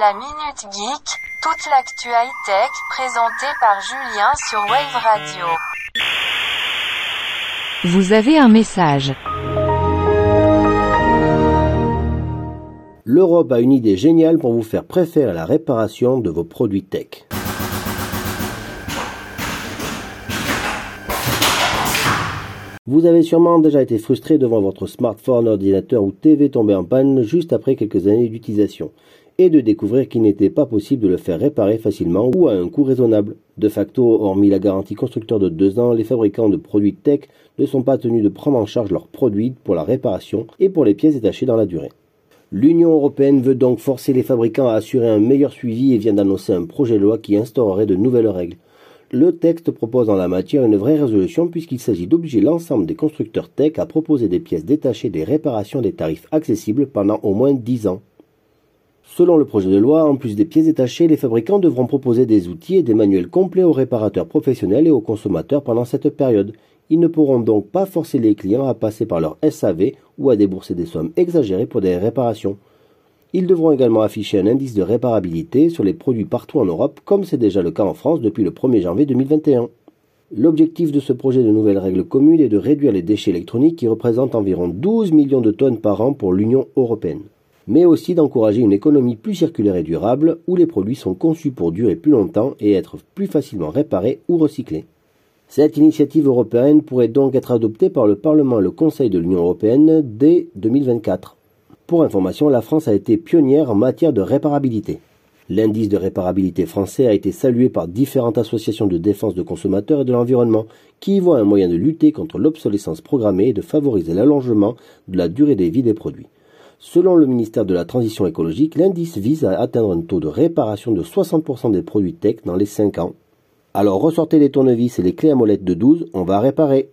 La Minute Geek, toute l'actu high-tech présentée par Julien sur Wave Radio. Vous avez un message. L'Europe a une idée géniale pour vous faire préférer la réparation de vos produits tech. Vous avez sûrement déjà été frustré devant votre smartphone, ordinateur ou TV tombé en panne juste après quelques années d'utilisation et de découvrir qu'il n'était pas possible de le faire réparer facilement ou à un coût raisonnable. De facto, hormis la garantie constructeur de deux ans, les fabricants de produits tech ne sont pas tenus de prendre en charge leurs produits pour la réparation et pour les pièces détachées dans la durée. L'Union européenne veut donc forcer les fabricants à assurer un meilleur suivi et vient d'annoncer un projet de loi qui instaurerait de nouvelles règles. Le texte propose en la matière une vraie résolution puisqu'il s'agit d'obliger l'ensemble des constructeurs tech à proposer des pièces détachées des réparations des tarifs accessibles pendant au moins 10 ans. Selon le projet de loi, en plus des pièces détachées, les fabricants devront proposer des outils et des manuels complets aux réparateurs professionnels et aux consommateurs pendant cette période. Ils ne pourront donc pas forcer les clients à passer par leur SAV ou à débourser des sommes exagérées pour des réparations. Ils devront également afficher un indice de réparabilité sur les produits partout en Europe, comme c'est déjà le cas en France depuis le 1er janvier 2021. L'objectif de ce projet de nouvelles règles communes est de réduire les déchets électroniques qui représentent environ 12 millions de tonnes par an pour l'Union européenne mais aussi d'encourager une économie plus circulaire et durable où les produits sont conçus pour durer plus longtemps et être plus facilement réparés ou recyclés. Cette initiative européenne pourrait donc être adoptée par le Parlement et le Conseil de l'Union européenne dès 2024. Pour information, la France a été pionnière en matière de réparabilité. L'indice de réparabilité français a été salué par différentes associations de défense de consommateurs et de l'environnement qui y voient un moyen de lutter contre l'obsolescence programmée et de favoriser l'allongement de la durée des vies des produits. Selon le ministère de la Transition écologique, l'indice vise à atteindre un taux de réparation de 60% des produits tech dans les 5 ans. Alors ressortez les tournevis et les clés à molette de 12, on va réparer.